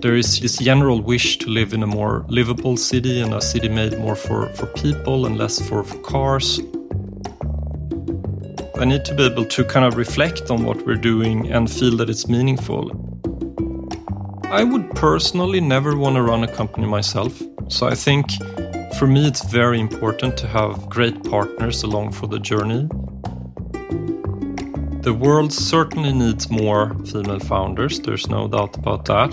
There is this general wish to live in a more livable city and a city made more for, for people and less for, for cars. I need to be able to kind of reflect on what we're doing and feel that it's meaningful. I would personally never want to run a company myself. So I think for me, it's very important to have great partners along for the journey. The world certainly needs more female founders, there's no doubt about that.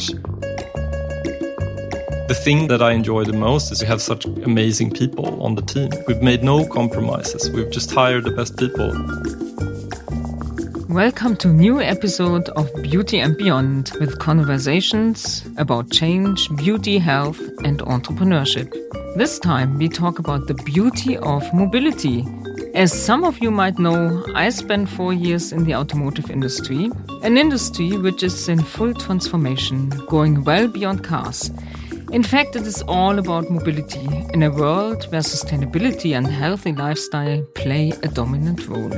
The thing that I enjoy the most is we have such amazing people on the team. We've made no compromises, we've just hired the best people. Welcome to a new episode of Beauty and Beyond with conversations about change, beauty, health, and entrepreneurship. This time we talk about the beauty of mobility. As some of you might know, I spent four years in the automotive industry, an industry which is in full transformation, going well beyond cars. In fact, it is all about mobility in a world where sustainability and healthy lifestyle play a dominant role.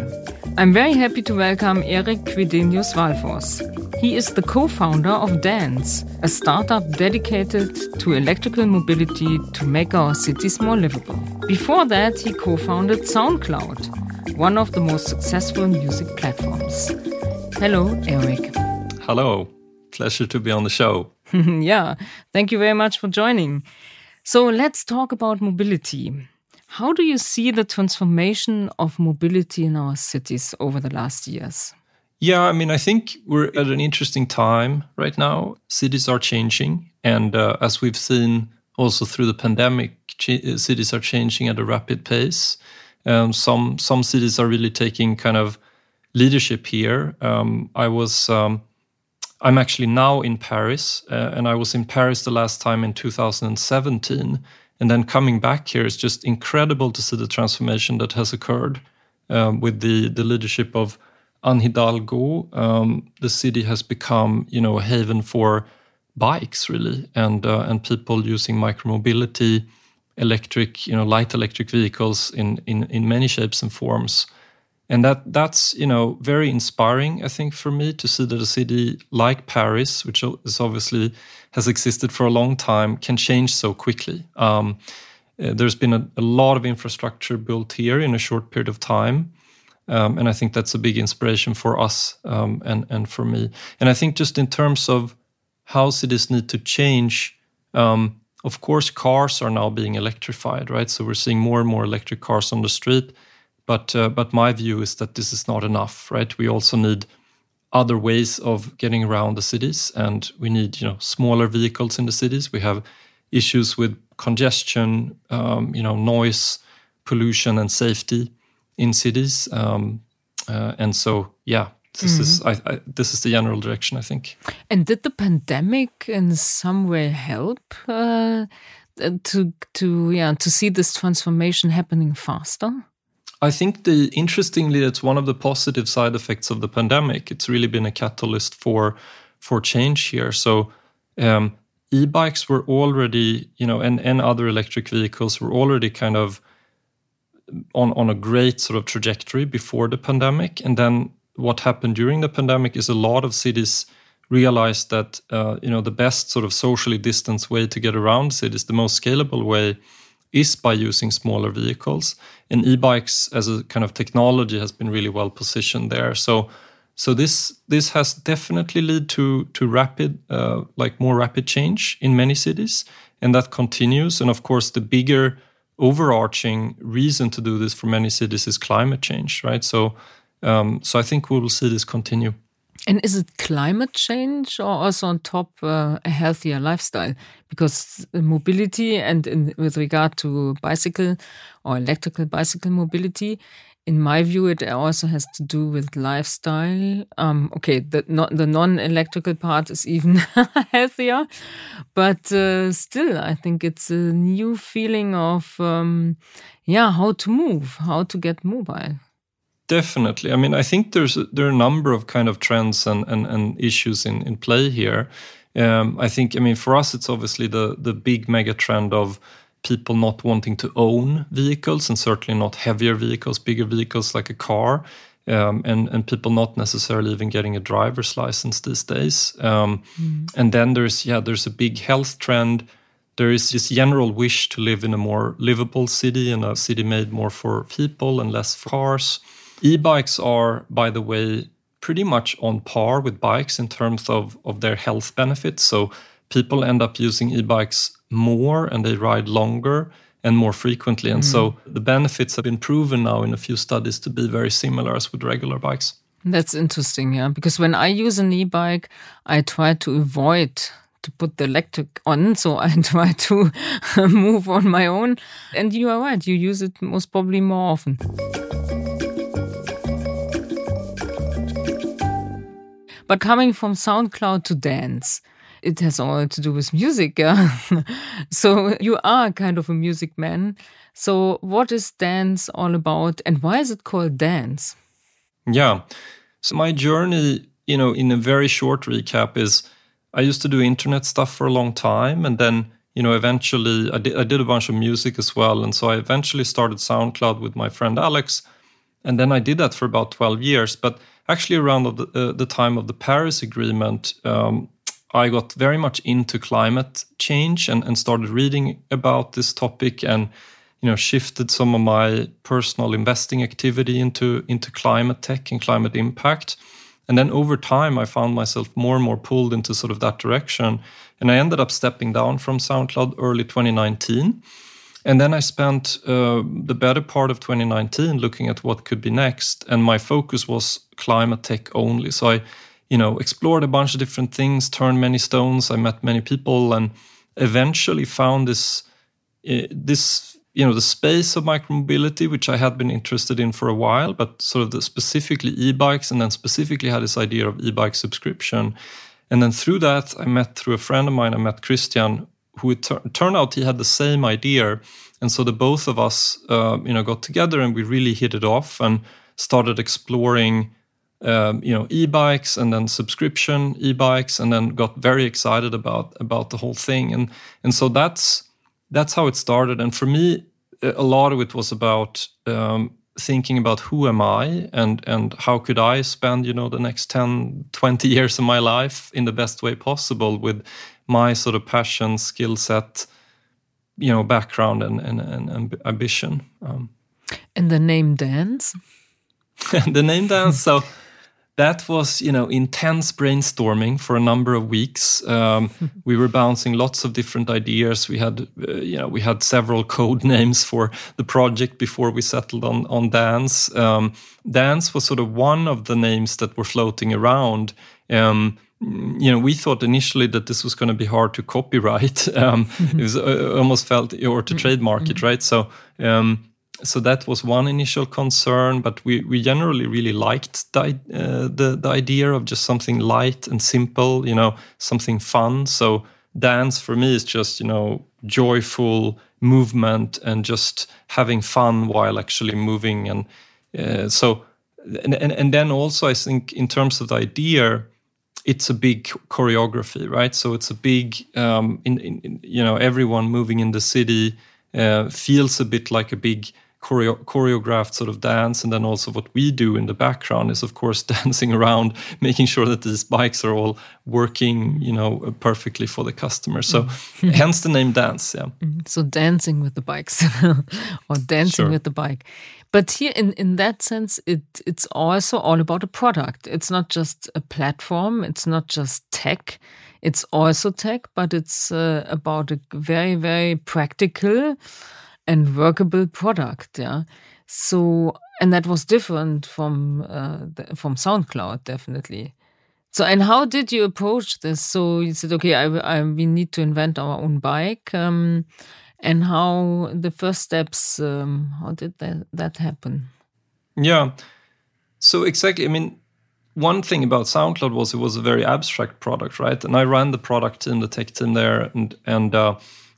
I'm very happy to welcome Eric Quidenius Wahlforss. He is the co founder of Dance, a startup dedicated to electrical mobility to make our cities more livable. Before that, he co founded SoundCloud, one of the most successful music platforms. Hello, Eric. Hello, pleasure to be on the show. yeah, thank you very much for joining. So let's talk about mobility. How do you see the transformation of mobility in our cities over the last years? Yeah, I mean, I think we're at an interesting time right now. Cities are changing. And uh, as we've seen also through the pandemic, uh, cities are changing at a rapid pace. Um, some, some cities are really taking kind of leadership here. Um, I was um, I'm actually now in Paris, uh, and I was in Paris the last time in 2017. And then coming back here is just incredible to see the transformation that has occurred um, with the, the leadership of Anne Hidalgo. Um, the city has become, you know, a haven for bikes, really, and uh, and people using micromobility, electric, you know, light electric vehicles in in in many shapes and forms and that that's you know very inspiring i think for me to see that a city like paris which is obviously has existed for a long time can change so quickly um, uh, there's been a, a, lot of infrastructure built here in a short period of time um, and i think that's a big inspiration for us um, and and for me and i think just in terms of how cities need to change um, of course cars are now being electrified right so we're seeing more and more electric cars on the street but uh, but my view is that this is not enough, right? We also need other ways of getting around the cities, and we need you know smaller vehicles in the cities. We have issues with congestion, um, you know, noise, pollution, and safety in cities. Um, uh, and so, yeah, this mm -hmm. is I, I, this is the general direction I think. And did the pandemic in some way help uh, to to yeah to see this transformation happening faster? I think the interestingly, it's one of the positive side effects of the pandemic. It's really been a catalyst for for change here. So um, e-bikes were already, you know, and and other electric vehicles were already kind of on a great sort of trajectory before the pandemic. And then what happened during the pandemic is a lot of cities realized that uh, you know the best sort of socially distanced way to get around cities, the most scalable way is by using smaller vehicles. And e-bikes as a kind of technology has been really well positioned there. So so this this has definitely led to to rapid uh, like more rapid change in many cities, and that continues. And of course, the bigger overarching reason to do this for many cities is climate change, right? So um, so I think we will see this continue. And is it climate change or also on top uh, a healthier lifestyle? Because mobility and in, with regard to bicycle or electrical bicycle mobility, in my view, it also has to do with lifestyle. Um, okay, the, the non-electrical part is even healthier, but uh, still, I think it's a new feeling of, um, yeah, how to move, how to get mobile. Definitely. I mean, I think there's there are a number of kind of trends and, and, and issues in, in play here. Um, I think, I mean, for us, it's obviously the the big mega trend of people not wanting to own vehicles and certainly not heavier vehicles, bigger vehicles like a car. um, and and people not necessarily even getting a driver's license these days. Um, mm. And then there's yeah, there's a big health trend. There is this general wish to live in a more livable city and a city made more for people and less for cars. E-bikes are, by the way, pretty much on par with bikes in terms of, of their health benefits. So people end up using e-bikes more and they ride longer and more frequently. And mm. so the benefits have been proven now in a few studies to be very similar as with regular bikes. That's interesting, yeah. Because when I use an e bike, I try to avoid to put the electric on, so I try to move on my own. And you are right, you use it most probably more often. But coming from SoundCloud to dance, it has all to do with music. Yeah? so you are kind of a music man. So what is dance all about and why is it called dance? Yeah. So my journey, you know, in a very short recap is I used to do internet stuff for a long time and then you know eventually I did, I did a bunch of music as well and so I eventually started SoundCloud with my friend Alex and then I did that for about 12 years but actually around the, uh, the time of the Paris Agreement um, I got very much into climate change and, and started reading about this topic and you know shifted some of my personal investing activity into into climate tech and climate impact. And then over time, I found myself more and more pulled into sort of that direction. And I ended up stepping down from SoundCloud early 2019. And then I spent uh, the better part of 2019 looking at what could be next. And my focus was climate tech only. So I you know, explored a bunch of different things, turned many stones. I met many people, and eventually found this uh, this you know the space of micromobility, which I had been interested in for a while, but sort of the specifically e-bikes, and then specifically had this idea of e-bike subscription. And then through that, I met through a friend of mine, I met Christian, who it tur- turned out he had the same idea, and so the both of us, uh, you know, got together and we really hit it off and started exploring um, you know e-bikes and then subscription e-bikes and then got very excited about about the whole thing. And and so that's that's how it started. And for me a lot of it was about um, thinking about who am i and and how could i spend you know the next 10 20 years of my life in the best way possible with my sort of passion skill set you know background and and, and ambition um, and the name dance? The name dance so that was you know intense brainstorming for a number of weeks. Um, we were bouncing lots of different ideas. We had uh, you know we had several code names for the project before we settled on on dance. Um, dance was sort of one of the names that were floating around. Um, you know, we thought initially that this was going to be hard to copyright. Um, it was uh, almost felt or to trademark it, right? So, um, so that was one initial concern, but we, we generally really liked the, uh, the, the idea of just something light and simple, you know, something fun. So dance for me is just you know joyful movement and just having fun while actually moving, and uh, so and, and and then also I think in terms of the idea, it's a big choreography, right? So it's a big um, in, in you know everyone moving in the city uh, feels a bit like a big choreo- choreographed sort of dance. And then also what we do in the background is, of course, dancing around, making sure that these bikes are all working, you know, perfectly for the customer. So mm. hence the name dance. Yeah. Mm. So dancing with the bikes or dancing sure. with the bike. But here, in, in that sense, it it's also all about a product. It's not just a platform. It's not just tech. It's also tech, but it's uh, about a very very practical and workable product. Yeah. So, and that was different from uh, the, from SoundCloud, definitely. So, and how did you approach this? So you said, okay, I, I we need to invent our own bike, um, and how the first steps? Um, how did that that happen? Yeah. So exactly, I mean, one thing about SoundCloud was it was a very abstract product, right? And I ran the product team, the tech team there, and and uh,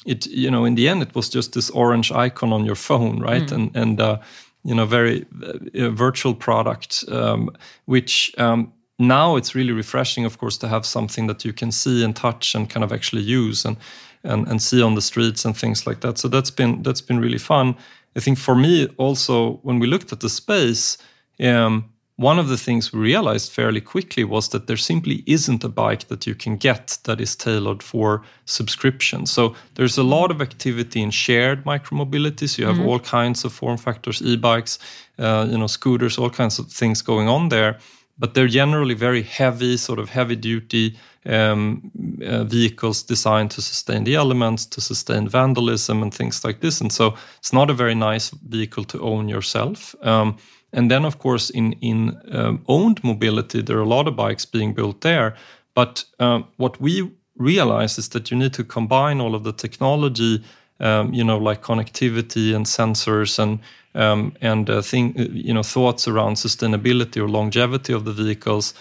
it you know in the end it was just this orange icon on your phone right? Mm. and and uh, you know very uh, virtual product um, which um, now it's really refreshing of course to have something that you can see and touch and kind of actually use and and, and see on the streets and things like that. So that's been that's been really fun. I think for me also when we looked at the space um, one of the things we realized fairly quickly was that there simply isn't a bike that you can get that is tailored for subscription. So there's a lot of activity in shared micromobility. So you have mm-hmm. all kinds of form factors, e-bikes, uh, you know, scooters, all kinds of things going on there. But they're generally very heavy, sort of heavy duty um, uh, vehicles designed to sustain the elements, to sustain vandalism and things like this. And so it's not a very nice vehicle to own yourself. Um, and then, of course, in in um, owned mobility, there are a lot of bikes being built there. But uh, what we realize is that you need to combine all of the technology, um, you know, like connectivity and sensors and um, and uh, thing, you know, thoughts around sustainability or longevity of the vehicles.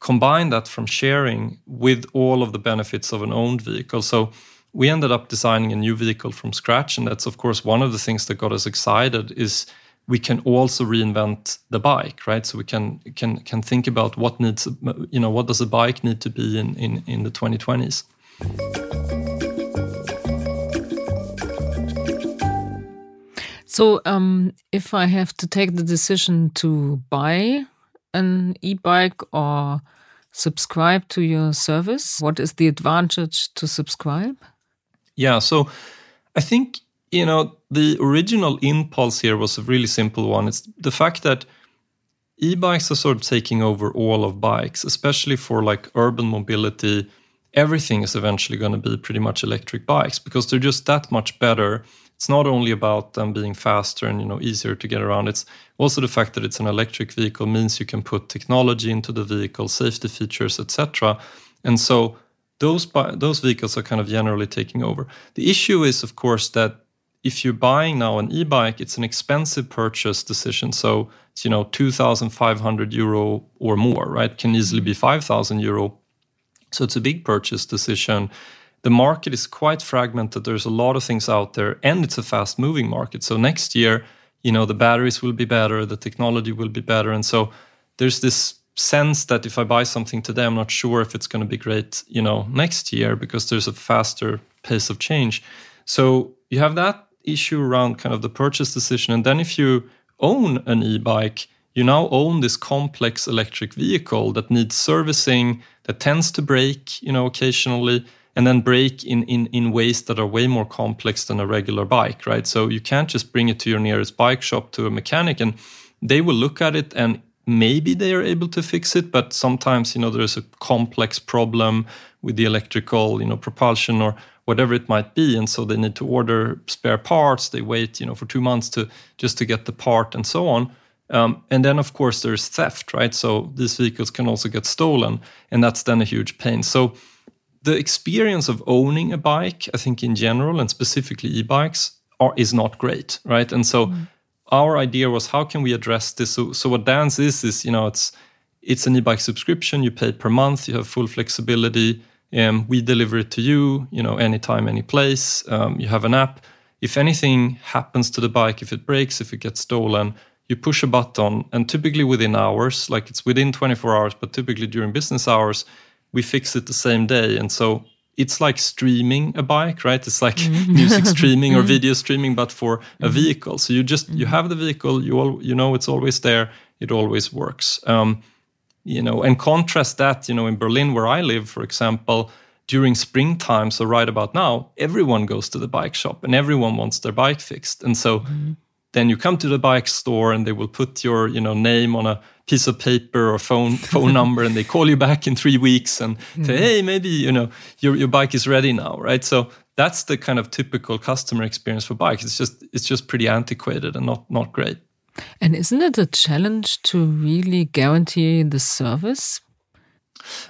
Combine that from sharing with all of the benefits of an owned vehicle. So we ended up designing a new vehicle from scratch, and that's of course one of the things that got us excited. Is we can also reinvent the bike right? So we can can can think about what needs you know what does a bike need to be in in in the 2020s so um, if i have to take the decision to buy an e-bike or subscribe to your service what is the advantage to subscribe? Yeah so i think you know, the original impulse here was a really simple one. It's the fact that e-bikes are sort of taking over all of bikes, especially for like urban mobility. Everything is eventually going to be pretty much electric bikes because they're just that much better. It's not only about them being faster and you know easier to get around. It's also the fact that it's an electric vehicle means you can put technology into the vehicle, safety features, etc. And so those those vehicles are kind of generally taking over. The issue is, of course, that if you're buying now an e-bike, it's an expensive purchase decision. So it's you know 2,500 euro or more, right? Can easily be 5,000 euro. So it's a big purchase decision. The market is quite fragmented. There's a lot of things out there, and it's a fast-moving market. So next year, you know, the batteries will be better, the technology will be better, and so there's this sense that if I buy something today, I'm not sure if it's going to be great, you know, next year because there's a faster pace of change. So you have that issue around kind of the purchase decision. And then if you own an e bike, you now own this complex electric vehicle that needs servicing, that tends to break, you know, occasionally, and then break in, in, in ways that are way more complex than a regular bike, right? So you can't just bring it to your nearest bike shop to a mechanic and they will look at it and maybe they are able to fix it, but sometimes, you know, there's a complex problem with the electrical, you know, propulsion or whatever it might be and so they need to order spare parts they wait you know for two months to just to get the part and so on. Um, and then of course there's theft right? So these vehicles can also get stolen and that's then a huge pain. So the experience of owning a bike i think in general and specifically e-bikes are, is not great right? And so mm. our idea was how can we address this? So, so what dance is is you know it's it's an e-bike subscription. You pay per month. You have full flexibility um, we deliver it to you, you know, anytime, any place. Um, you have an app. If anything happens to the bike, if it breaks, if it gets stolen, you push a button, and typically within hours, like it's within 24 hours, but typically during business hours, we fix it the same day. And so it's like streaming a bike, right? It's like mm-hmm. music streaming or mm-hmm. video streaming, but for a mm-hmm. vehicle. So you just you have the vehicle, you all you know it's always there, it always works. Um, you know and contrast that you know in berlin where i live for example during springtime so right about now everyone goes to the bike shop and everyone wants their bike fixed and so mm-hmm. then you come to the bike store and they will put your you know name on a piece of paper or phone phone number and they call you back in three weeks and mm-hmm. say hey maybe you know your, your bike is ready now right so that's the kind of typical customer experience for bikes it's just it's just pretty antiquated and not not great and isn't it a challenge to really guarantee the service?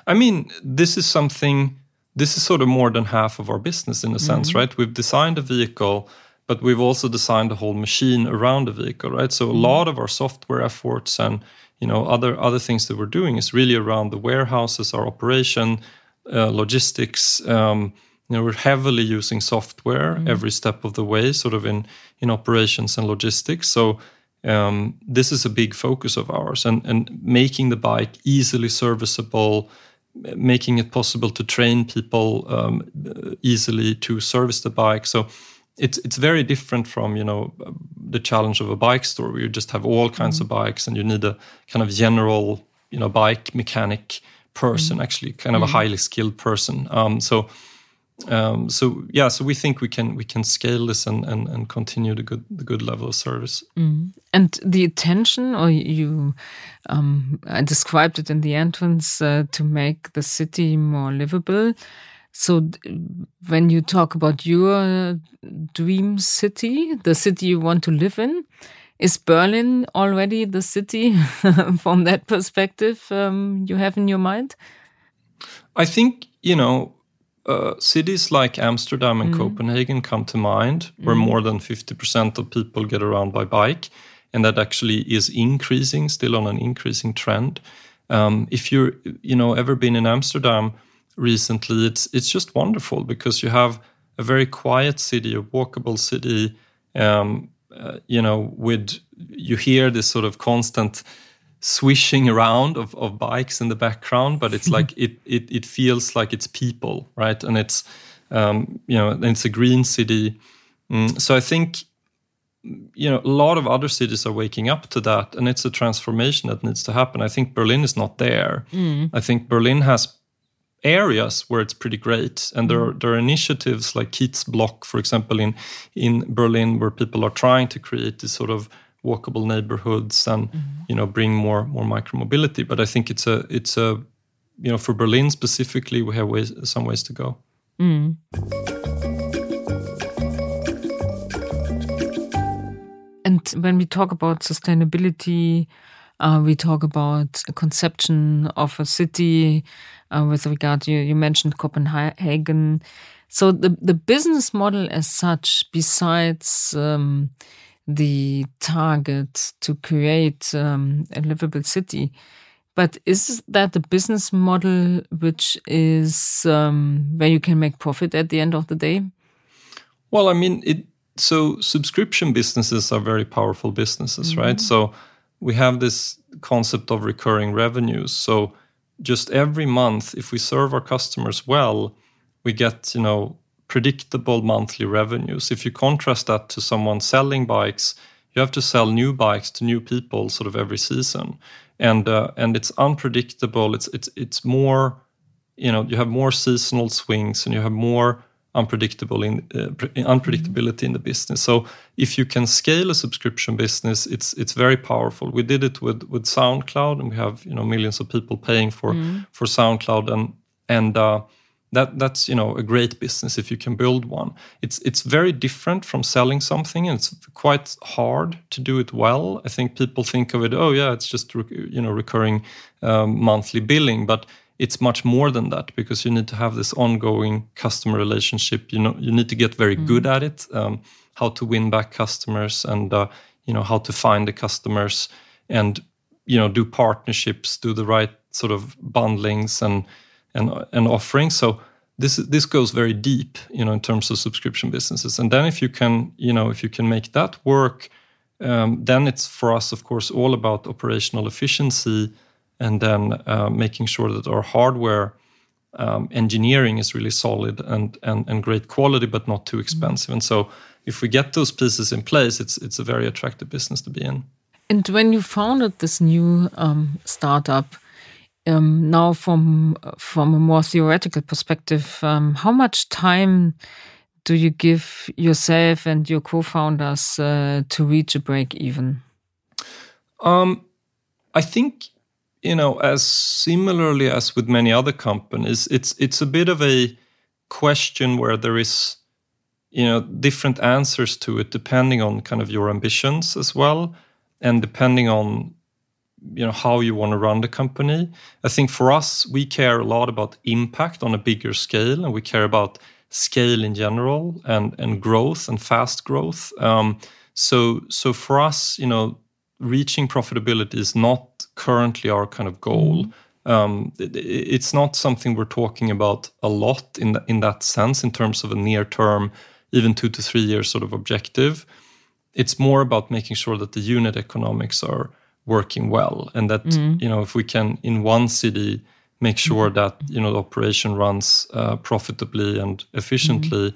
I mean, this is something, this is sort of more than half of our business in a sense, mm-hmm. right? We've designed a vehicle, but we've also designed a whole machine around the vehicle, right? So a mm-hmm. lot of our software efforts and you know other other things that we're doing is really around the warehouses, our operation, uh, logistics. Um, you know, we're heavily using software mm-hmm. every step of the way, sort of in in operations and logistics. So um, this is a big focus of ours and, and making the bike easily serviceable making it possible to train people um, easily to service the bike so it's it's very different from you know the challenge of a bike store where you just have all kinds mm-hmm. of bikes and you need a kind of general you know bike mechanic person mm-hmm. actually kind of a mm-hmm. highly skilled person um, so um, so yeah so we think we can we can scale this and and, and continue the good the good level of service. Mm. and the attention or you um, i described it in the entrance uh, to make the city more livable. So when you talk about your dream city the city you want to live in is berlin already the city from that perspective um, you have in your mind? I think you know uh, cities like Amsterdam and mm. Copenhagen come to mind, where mm. more than 50% of people get around by bike, and that actually is increasing, still on an increasing trend. Um, if you're, you know, ever been in Amsterdam recently, it's it's just wonderful because you have a very quiet city, a walkable city. Um, uh, you know, with you hear this sort of constant swishing around of, of bikes in the background, but it's like it, it it feels like it's people, right? And it's um, you know, it's a green city. Mm, so I think you know a lot of other cities are waking up to that, and it's a transformation that needs to happen. I think Berlin is not there. Mm. I think Berlin has areas where it's pretty great and there are, there are initiatives like Kiezblock for example in in Berlin where people are trying to create this sort of walkable neighborhoods and mm-hmm. you know bring more more micromobility. But I think it's a it's a you know for Berlin specifically we have ways some ways to go. Mm. And when we talk about sustainability, uh, we talk about a conception of a city uh, with regard you you mentioned Copenhagen. So the the business model as such, besides um, the target to create um, a livable city. But is that the business model which is um, where you can make profit at the end of the day? Well, I mean, it. So subscription businesses are very powerful businesses, mm -hmm. right? So we have this concept of recurring revenues. So just every month, if we serve our customers well, we get you know predictable monthly revenues. If you contrast that to someone selling bikes, you have to sell new bikes to new people sort of every season, and uh, and it's unpredictable. It's it's it's more, you know, you have more seasonal swings and you have more unpredictable in uh, unpredictability in the business. So if you can scale a subscription business, it's it's very powerful. We did it with with SoundCloud, and we have you know millions of people paying for mm. for SoundCloud, and and uh, that that's you know a great business if you can build one. It's it's very different from selling something and it's quite hard to do it well. I think people think of it oh yeah it's just you know recurring um, monthly billing but it's much more than that because you need to have this ongoing customer relationship. You know you need to get very mm. good at it um, how to win back customers and uh, you know how to find the customers and you know do partnerships do the right sort of bundlings and and and offering. So this this goes very deep, you know, in terms of subscription businesses. And then if you can, you know, if you can make that work, um, then it's for us, of course, all about operational efficiency, and then uh, making sure that our hardware um, engineering is really solid and, and and great quality, but not too expensive. And so, if we get those pieces in place, it's it's a very attractive business to be in. And when you founded this new um, startup um, now from from a more theoretical perspective, um, how much time do you give yourself and your co-founders uh, to reach a break even? Um, I think you know, as similarly as with many other companies, it's it's a bit of a question where there is you know different answers to it depending on kind of your ambitions as well and depending on you know how you want to run the company. I think for us we care a lot about impact on a bigger scale and we care about scale in general and and growth and fast growth. Um, so so for us you know reaching profitability is not currently our kind of goal. Mm-hmm. um, it, it's not something we're talking about a lot in the, in that sense in terms of a near term even two to three years sort of objective. It's more about making sure that the unit economics are working well and that mm. you know if we can in one city make sure mm. that you know the operation runs uh, profitably and efficiently mm.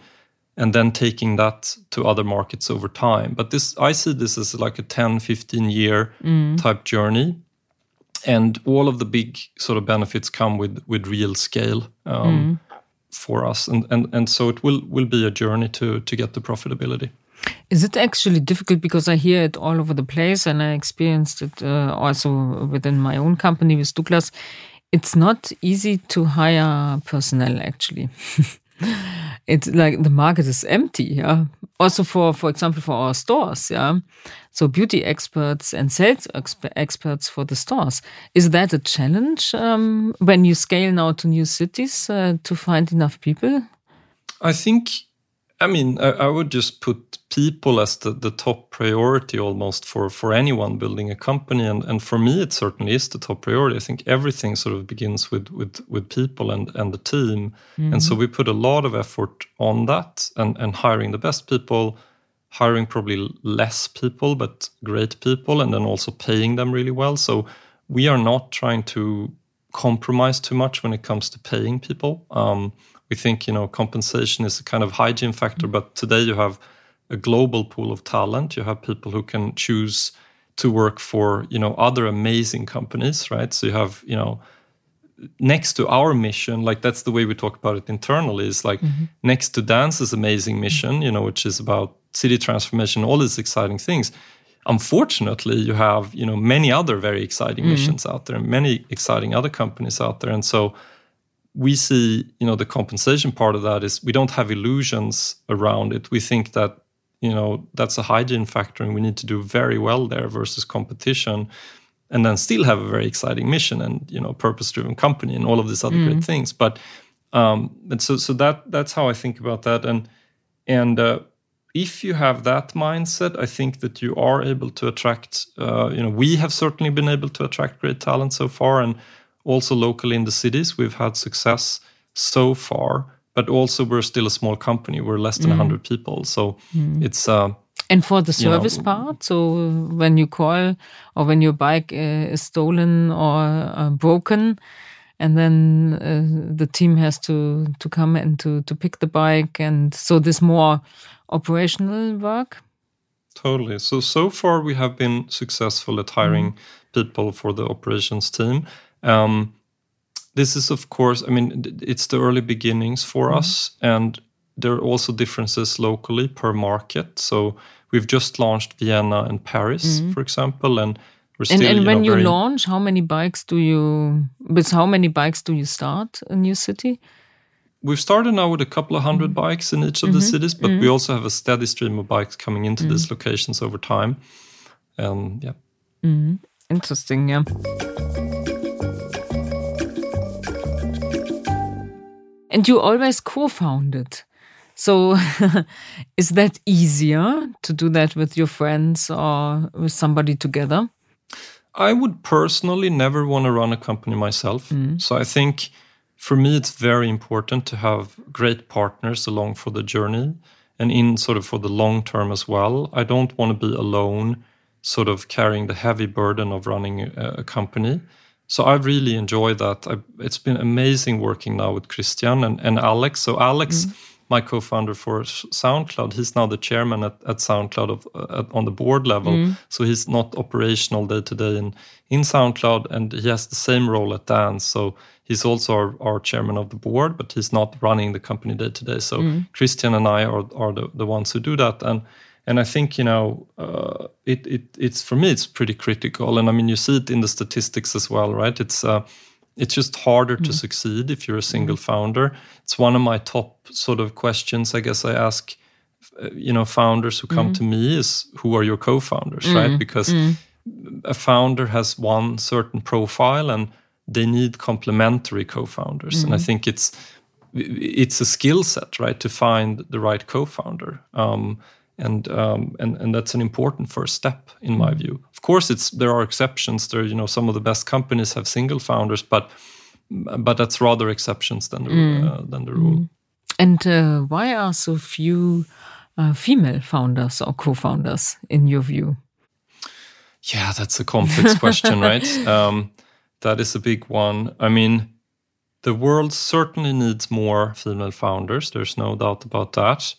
and then taking that to other markets over time. But this, I see this as like a 10, 15 year type journey. And all of the big sort of benefits come with with real scale um, for us, and, and and so it will will be a journey to to get the profitability. Is it actually difficult because I hear it all over the place and I experienced it uh, also within my own company with Douglas. It's not easy to hire personnel actually. it's like the market is empty, yeah. Also for for example for our stores, yeah. So beauty experts and sales exp experts for the stores. Is that a challenge um, when you scale now to new cities uh, to find enough people? I think, I mean, I, I would just put people as the, the top priority almost for, for anyone building a company. And, and for me, it certainly is the top priority. I think everything sort of begins with, with, with people and, and the team. And so we put a lot of effort on that and, and hiring the best people, hiring probably less people, but great people, and then also paying them really well. So we are not trying to compromise too much when it comes to paying people. Um, we think you know compensation is a kind of hygiene factor, but today you have a global pool of talent. You have people who can choose to work for you know other amazing companies, right? So you have you know next to our mission, like that's the way we talk about it internally, is like mm-hmm. next to Dance's amazing mission, you know, which is about city transformation, all these exciting things. Unfortunately, you have you know many other very exciting mm-hmm. missions out there, and many exciting other companies out there, and so we see you know the compensation part of that is we don't have illusions around it. We think that you know that's a hygiene factor, and we need to do very well there versus competition and then still have a very exciting mission and you know purpose driven company and all of these other great things. But um and so so that that's how i think about that. And and uh, if you have that mindset i think that you are able to attract uh, you know we have certainly been able to attract great talent so far and also locally in the cities we've had success so far but also we're still a small company we're less than 100 people so it's uh, And for the You know, service part, so when you call or when your bike uh, is stolen or uh, broken, and then uh, the team has to to come and to to pick the bike, and so this more operational work. Totally. So so far we have been successful at hiring people for the operations team. Um, this is of course, I mean, it's the early beginnings for mm-hmm. us, and there are also differences locally per market. So we've just launched Vienna and Paris, mm-hmm. for example, and we're still And, and you when know, you launch, how many bikes do you? With how many bikes do you start a new city? We've started now with a couple of 100 mm-hmm. bikes in each of the cities, but we also have a steady stream of bikes coming into these locations over time. And yeah. Interesting, yeah. And you always co-founded. So is that easier to do that with your friends or with somebody together? I would personally never want to run a company myself. Mm. So I think for me, it's very important to have great partners along for the journey and in sort of for the long term as well. I don't want to be alone, sort of carrying the heavy burden of running a, a company. So I really enjoy that. I, it's been amazing working now with Christian and, and Alex. So Alex, mm-hmm. my co-founder for SoundCloud, he's now the chairman at, at SoundCloud of, uh, on the board level. Mm-hmm. So he's not operational day to day in in SoundCloud, and he has the same role at Dance. So he's also our, our chairman of the board, but he's not running the company day to day. So mm-hmm. Christian and I are are the, the ones who do that, and and I think you know uh, it it it's for me it's pretty critical, and I mean you see it in the statistics as well, right? It's uh, it's just harder to succeed if you're a single founder. It's one of my top sort of questions I guess I ask uh, you know founders who come to me is who are your co-founders, right? Because a founder has one certain profile and they need complementary co-founders. And i think it's it's a skill set right to find the right co-founder. Um, and um, and and that's an important first step in my view of course it's there are exceptions there you know some of the best companies have single founders but but that's rather exceptions than the uh, than the rule And uh, why are so few uh, female founders or co-founders in your view? Yeah, that's a complex question, right? Um, that is a big one. I mean, the world certainly needs more female founders. There's no doubt about that.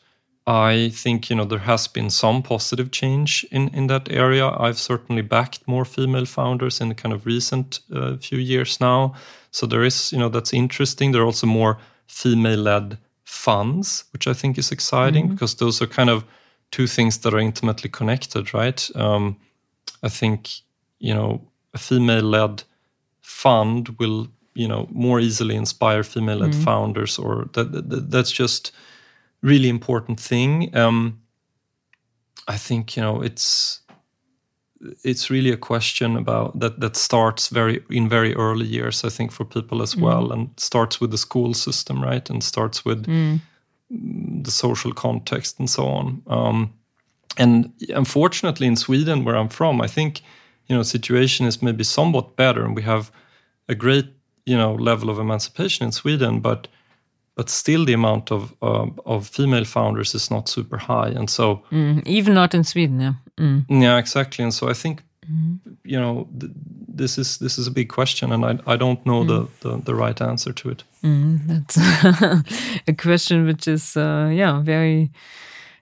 I think you know there has been some positive change in in that area. I've certainly backed more female founders in the kind of recent uh, few years now. So there is you know that's interesting. There are also more female-led funds, which I think is exciting mm-hmm. because those are kind of two things that are intimately connected, right? Um, I think you know a female-led fund will you know more easily inspire female-led mm-hmm. founders, or that, that that's just really important thing. Um, I think you know it's it's really a question about that that starts very in very early years. I think for people as mm. well, and starts with the school system, right, and starts with mm. the social context and so on. Um, and unfortunately, in Sweden, where I'm from, I think you know situation is maybe somewhat better, and we have a great you know level of emancipation in Sweden, but but still the amount of uh, of female founders is not super high, and so mm, even not in Sweden, yeah, mm. yeah, exactly. And so I think mm. you know th this is this is a big question, and I I don't know the, mm. the, the right answer to it. Mm, that's a question which is uh, yeah very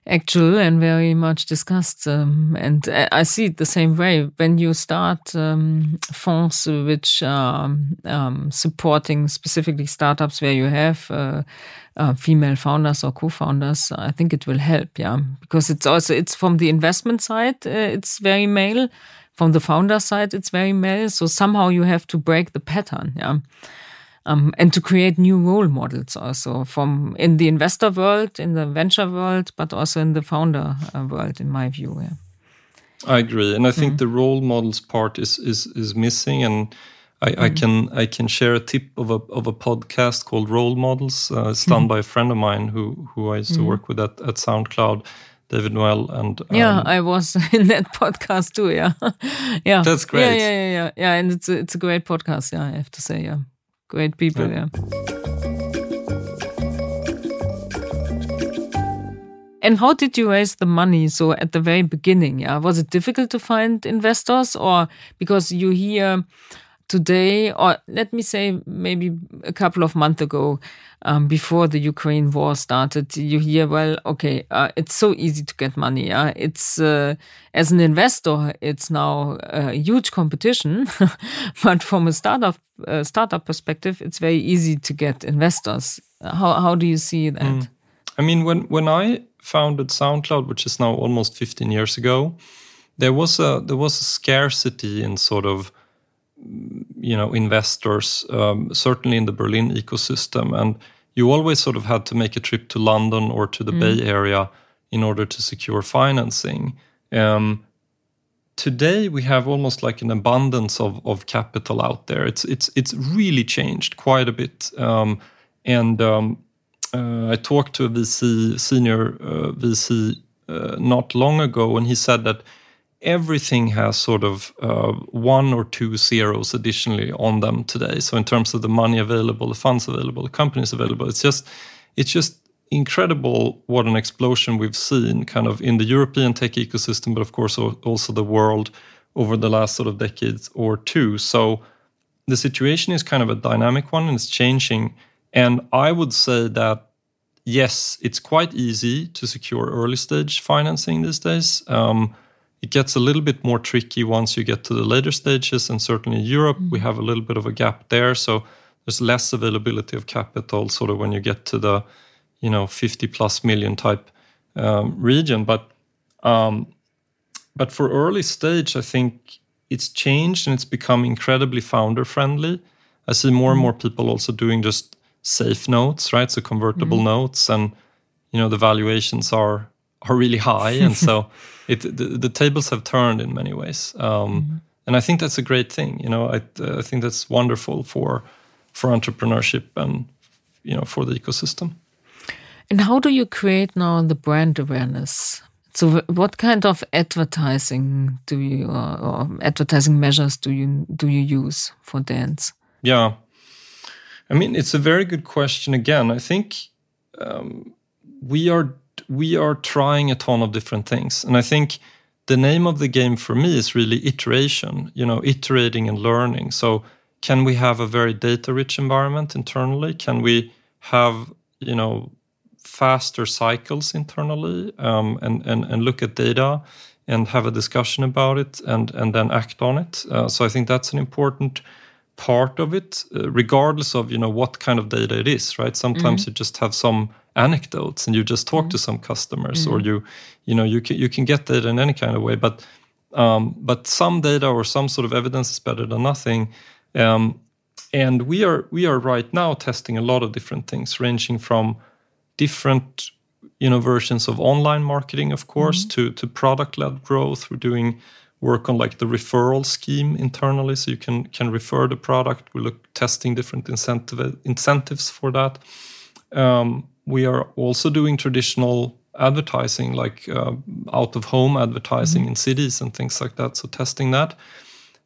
actual and very much discussed. Um, and I see it the same way. When you start um, funds which are um, supporting specifically startups where you have uh, uh, female founders or co-founders, I think it will help. Yeah, because it's also it's from the investment side, uh, it's very male. From the founder side, it's very male. So somehow you have to break the pattern. Yeah um, and to create new role models also from in the investor world, in the venture world, but also in the founder uh, world, in my view. Yeah. I agree, and I think mm. the role models part is is is missing, and I, mm. I, can I can share a tip of a of a podcast called Role Models. Uh, it's done mm. by a friend of mine who who I used to mm. work with at, at SoundCloud. David Noel and um, yeah, I was in that podcast too. Yeah, yeah, that's great. Yeah, yeah, yeah, yeah, yeah, and it's a, it's a great podcast. Yeah, I have to say. Yeah. Great people, yeah. And how did you raise the money? So at the very beginning, yeah, was it difficult to find investors, or because you hear today, or let me say maybe a couple of months ago, um, before the Ukraine war started, you hear, well, okay, uh, it's so easy to get money. Yeah? It's uh, as an investor, it's now a huge competition, but from a startup uh, startup perspective, it's very easy to get investors. How how do you see that? Mm. I mean, when when I founded SoundCloud, which is now almost 15 years ago, there was a there was a scarcity in sort of you know investors um, certainly in the berlin ecosystem. And you always sort of had to make a trip to london or to the mm. bay area in order to secure financing. Um, today we have almost like an abundance of, of capital out there. It's it's it's really changed quite a bit. Um, and um, uh, i talked to a vc senior uh, vc uh, not long ago and he said that everything has sort of uh, one or two zeros additionally on them today. So in terms of the money available, the funds available, the companies available, it's just it's just incredible what an explosion we've seen kind of in the European tech ecosystem, but of course also the world over the last sort of decades or two. So the situation is kind of a dynamic one and it's changing. And I would say that yes, it's quite easy to secure early stage financing these days. Um, it gets a little bit more tricky once you get to the later stages, and certainly in Europe, mm. we have a little bit of a gap there. So there's less availability of capital, sort of when you get to the, you know, 50 plus million type um, region. But um, but for early stage, I think it's changed and it's become incredibly founder friendly. I see more and mm. more people also doing just safe notes, right? So convertible mm. notes, and you know the valuations are are really high, and so it the, the, tables have turned in many ways. Um, mm-hmm. And I think that's a great thing. You know, I, uh, I think that's wonderful for for entrepreneurship and you know for the ecosystem. And how do you create now the brand awareness? So, what kind of advertising do you or, or advertising measures do you do you use for dance? Yeah, I mean it's a very good question. Again, I think um, we are we are trying a ton of different things. And I think the name of the game for me is really iteration, you know, iterating and learning. So can we have a very data rich environment internally? Can we have, you know, faster cycles internally um, and, and and look at data and have a discussion about it and and then act on it. Uh, so I think that's an important part of it, uh, regardless of you know what kind of data it is. Right? Sometimes mm-hmm. you just have some anecdotes and you just talk mm-hmm. to some customers, mm-hmm. or you you know you can you can get data in any kind of way, but um, but some data or some sort of evidence is better than nothing. Um, and we are we are right now testing a lot of different things, ranging from different you know versions of online marketing, of course, mm-hmm. to to product led growth. We're doing work on like the referral scheme internally, so you can can refer the product. We look testing different incentive incentives for that. Um, we are also doing traditional advertising, like uh, out of home advertising mm-hmm. in cities and things like that. So testing that.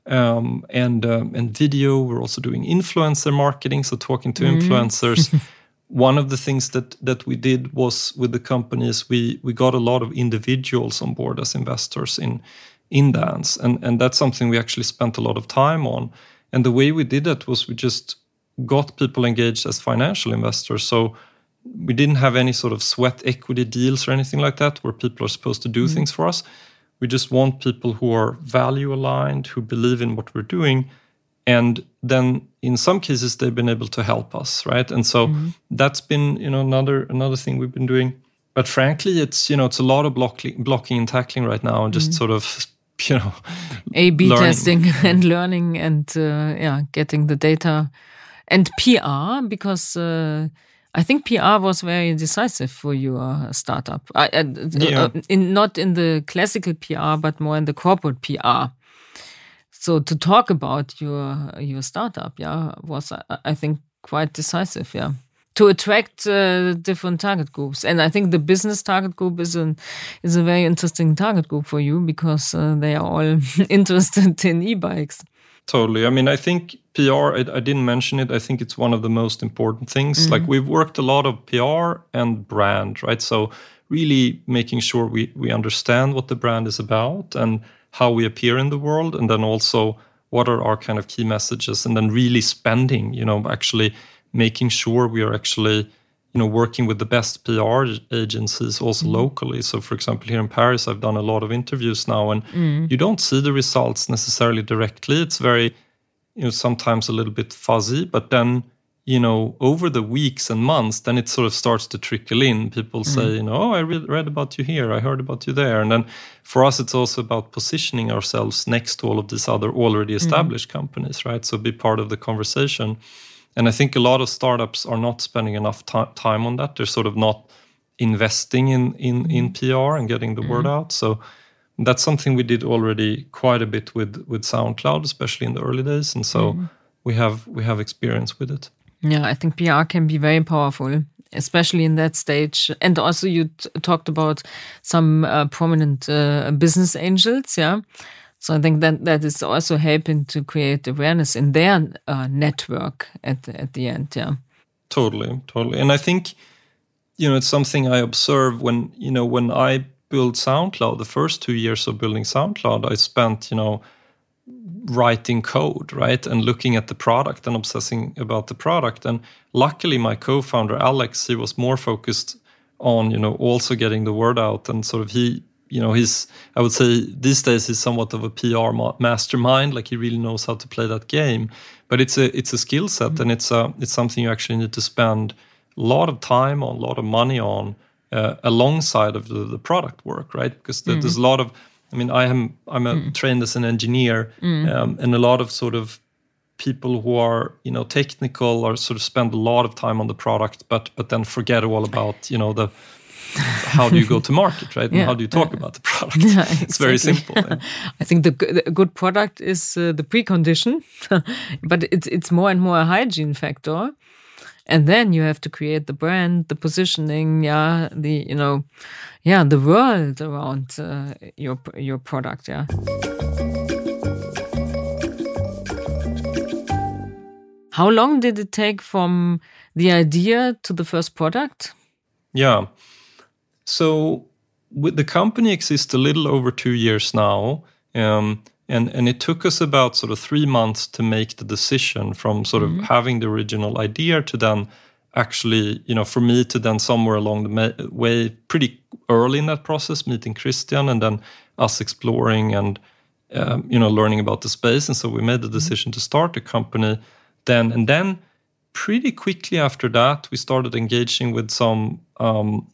Um, and um, and video. We're also doing influencer marketing, so talking to mm. influencers. One of the things that that we did was with the companies we we got a lot of individuals on board as investors in in dance, and and that's something we actually spent a lot of time on. And the way we did that was we just got people engaged as financial investors. So we didn't have any sort of sweat equity deals or anything like that where people are supposed to do mm. things for us. We just want people who are value aligned, who believe in what we're doing. And then in some cases they've been able to help us, right? And so mm. that's been, you know, another another thing we've been doing. But frankly, it's you know, it's a lot of blocking blocking and tackling right now and just mm. sort of you know A B testing and learning and uh, yeah, getting the data and PR because uh, I think PR was very decisive for your startup. I, uh, yeah. uh, in, not in the classical PR, but more in the corporate PR. So to talk about your your startup, yeah, was I think quite decisive, yeah, to attract uh, different target groups. And I think the business target group is an is a very interesting target group for you because uh, they are all interested in e-bikes. Totally. I mean, I think PR, I, I, didn't mention it. I think it's one of the most important things. Mm-hmm. Like we've worked a lot of PR and brand, right? So really making sure we, we understand what the brand is about and how we appear in the world. And then also what are our kind of key messages and then really spending, you know, actually making sure we are actually you know working with the best PR agencies also mm. locally. So, for example, here in Paris, I've done a lot of interviews now, and mm. you don't see the results necessarily directly. It's very, you know, sometimes a little bit fuzzy, but then you know over the weeks and months then it sort of starts to trickle in people mm. say you know oh i re- read about you here i heard about you there and then for us it's also about positioning ourselves next to all of these other already mm. established companies right so be part of the conversation and I think a lot of startups are not spending enough t- time on that. They're sort of not investing in in in PR and getting the mm. word out. So that's something we did already quite a bit with with SoundCloud, especially in the early days. And so mm. we have we have experience with it. Yeah, I think PR can be very powerful, especially in that stage. And also, you talked about some uh, prominent uh, business angels, yeah. So I think that that is also helping to create awareness in their uh, network at the, at the end. Yeah, totally, totally. And I think you know it's something I observe when you know when I built SoundCloud. The first two years of building SoundCloud, I spent you know writing code, right, and looking at the product and obsessing about the product. And luckily, my co-founder Alex, he was more focused on you know also getting the word out and sort of he you know he's i would say these days he's somewhat of a pr mastermind like he really knows how to play that game but it's a it's a skill set mm-hmm. and it's a it's something you actually need to spend a lot of time on a lot of money on uh, alongside of the, the product work right because mm-hmm. there's a lot of i mean i am i'm a, mm. trained as an engineer mm. um, and a lot of sort of people who are you know technical or sort of spend a lot of time on the product but but then forget all about you know the how do you go to market, right? Yeah. And how do you talk about the product? Yeah, exactly. It's very simple. I think the, the good product is uh, the precondition, but it's it's more and more a hygiene factor. And then you have to create the brand, the positioning, yeah, the you know, yeah, the world around uh, your your product, yeah. How long did it take from the idea to the first product? Yeah. So with the company exists a little over two years now. Um, and, and it took us about sort of three months to make the decision from sort of mm-hmm. having the original idea to then actually, you know, for me to then somewhere along the way, pretty early in that process, meeting Christian and then us exploring and um, you know learning about the space. And so we made the decision to start the company then. And then pretty quickly after that, we started engaging with some um,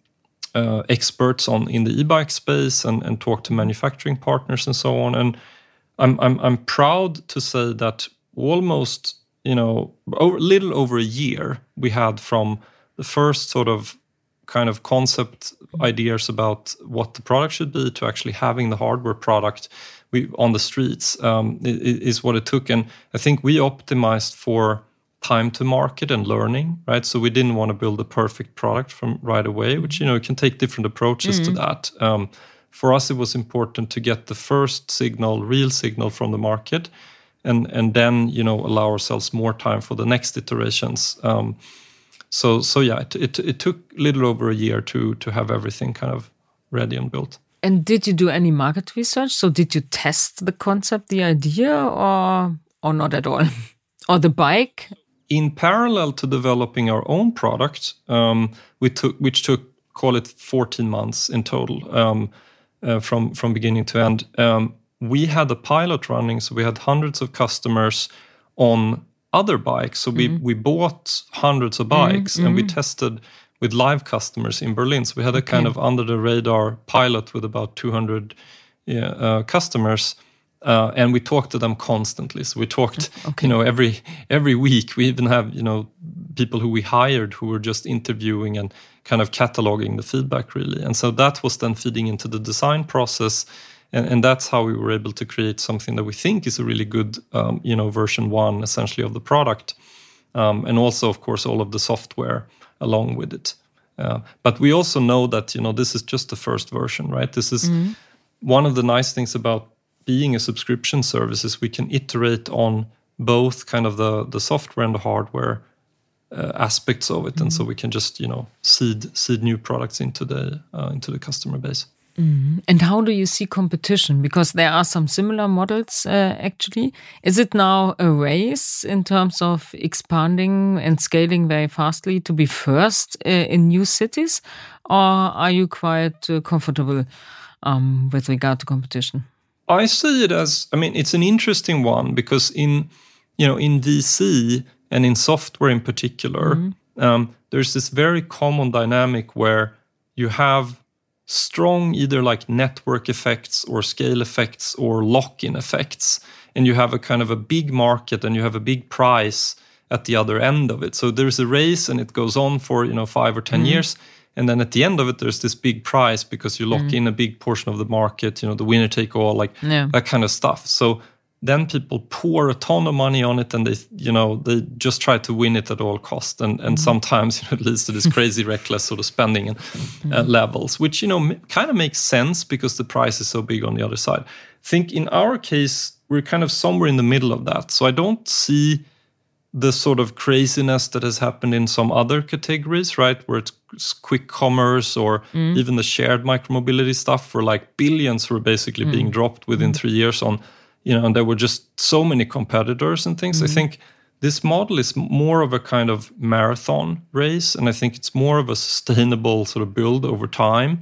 uh, experts on in the e-bike space and, and talked to manufacturing partners and so on. And I'm I'm I'm proud to say that almost you know a little over a year we had from the first sort of kind of concept ideas about what the product should be to actually having the hardware product we, on the streets um, is what it took and i think we optimized for time to market and learning right? So we didn't want to build a perfect product from right away which you know you can take different approaches mm-hmm. to that. Um, for us it was important to get the first signal real signal from the market and and then you know allow ourselves more time for the next iterations. Um, so so yeah it, it, it took a little over a year to to have everything kind of ready and built. And did you do any market research? So did you test the concept the idea or or not at all? Or the bike in parallel to developing our own product, um, we took which took call it 14 months in total um, uh, from from beginning to end. Um, we had a pilot running, so we had hundreds of customers on other bikes. So we mm-hmm. we bought hundreds of mm-hmm, bikes mm-hmm. and we mm-hmm. tested with live customers in Berlin. So we had a okay. kind of under the radar pilot with about 200 yeah, uh, customers uh, and we talked to them constantly. So we talked, okay. you know, every every week. We even have, you know, people who we hired who were just interviewing and kind of cataloging the feedback really. And so that was then feeding into the design process, and, and that's how we were able to create something that we think is a really good, um, you know, version one essentially of the product, um, and also of course all of the software along with it. Uh, but we also know that you know this is just the first version, right? This is mm-hmm. one of the nice things about being a subscription services, we can iterate on both kind of the the software and the hardware uh, aspects of it, mm-hmm. and so mm-hmm. we can just you know seed seed new products into the uh, into the customer base. Mm-hmm. And how do you see competition? Because there are some similar models uh, actually. Is it now a race in terms of expanding and scaling very fastly to be first uh, in new cities, or are you quite uh, comfortable um, with regard to competition? I see it as I mean it's an interesting one because in you know in VC and in software in particular, mm-hmm. um, there's this very common dynamic where you have strong either like network effects or scale effects or lock-in effects, and you have a kind of a big market and you have a big price at the other end of it. So there's a race and it goes on for you know five or 10 mm-hmm. years and then at the end of it there's this big prize because you lock mm. in a big portion of the market you know the winner take all like yeah. that kind of stuff so then people pour a ton of money on it and they you know they just try to win it at all cost and and mm. sometimes you know, it leads to this crazy reckless sort of spending and mm. uh, levels which you know kind of makes sense because the price is so big on the other side I think in our case we're kind of somewhere in the middle of that so i don't see the sort of craziness that has happened in some other categories, right? Where it's quick commerce or mm. even the shared micromobility stuff, where like billions were basically mm. being dropped within mm. three years on, you know, and there were just so many competitors and things. I mm. think this model is more of a kind of marathon race, and I think it's more of a sustainable sort of build over time.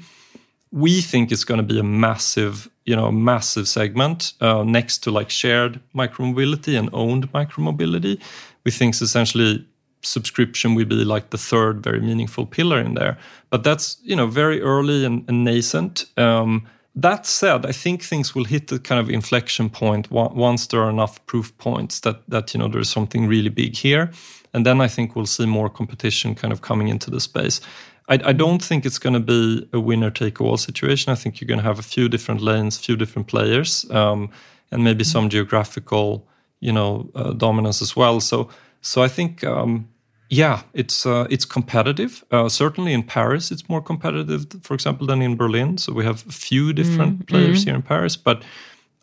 We think it's going to be a massive, you know, massive segment uh, next to like shared micromobility and owned micromobility we think essentially subscription will be like the third very meaningful pillar in there. But that's you know very early and, and nascent. Um, that said, I think things will hit the kind of inflection point once there are enough proof points that that you know there's something really big here, and then I think we'll see more competition kind of coming into the space. I, I don't think it's going to be a winner take all situation. I think you're going to have a few different lanes, few different players, um, and maybe some geographical you know uh, dominance as well. So so I think um, yeah, it's uh, it's competitive. Uh, certainly in Paris, it's more competitive, for example, than in Berlin. So we have a few different mm. players mm. here in Paris, but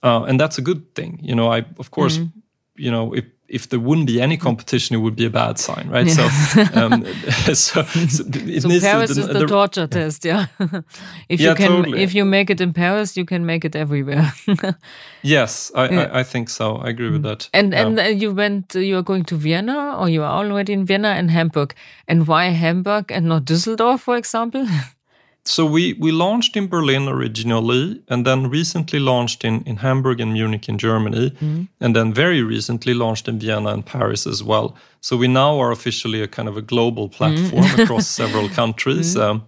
uh, and that's a good thing. You know, I of course. Mm. You know, if if there wouldn't be any competition, it would be a bad sign, right? Yeah. So, um, so, so, so Paris to, is the, the, torture test, yeah. if yeah, you can, totally. if you make it in Paris, you can make it everywhere. yes, I, yeah. I, I, think so. I agree with that. And and you went, you are going to Vienna, or you are already in Vienna and Hamburg. And why Hamburg and not Düsseldorf, for example? So we we launched in Berlin originally, and then recently launched in in Hamburg and Munich in Germany, mm. and then very recently launched in Vienna and Paris as well. So we now are officially a kind of a global platform mm. across several countries, mm. um,